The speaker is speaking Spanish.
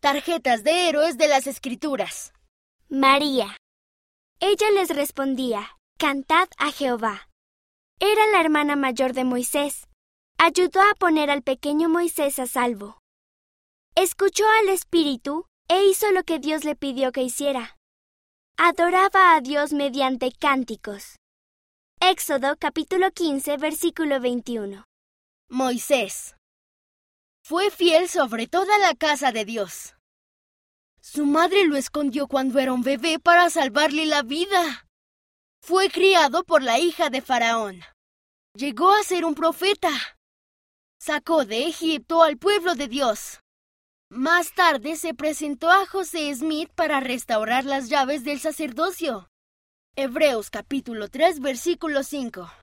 Tarjetas de héroes de las Escrituras. María. Ella les respondía, Cantad a Jehová. Era la hermana mayor de Moisés. Ayudó a poner al pequeño Moisés a salvo. Escuchó al Espíritu e hizo lo que Dios le pidió que hiciera. Adoraba a Dios mediante cánticos. Éxodo capítulo 15 versículo 21. Moisés. Fue fiel sobre toda la casa de Dios. Su madre lo escondió cuando era un bebé para salvarle la vida. Fue criado por la hija de Faraón. Llegó a ser un profeta. Sacó de Egipto al pueblo de Dios. Más tarde se presentó a José Smith para restaurar las llaves del sacerdocio. Hebreos capítulo 3 versículo 5.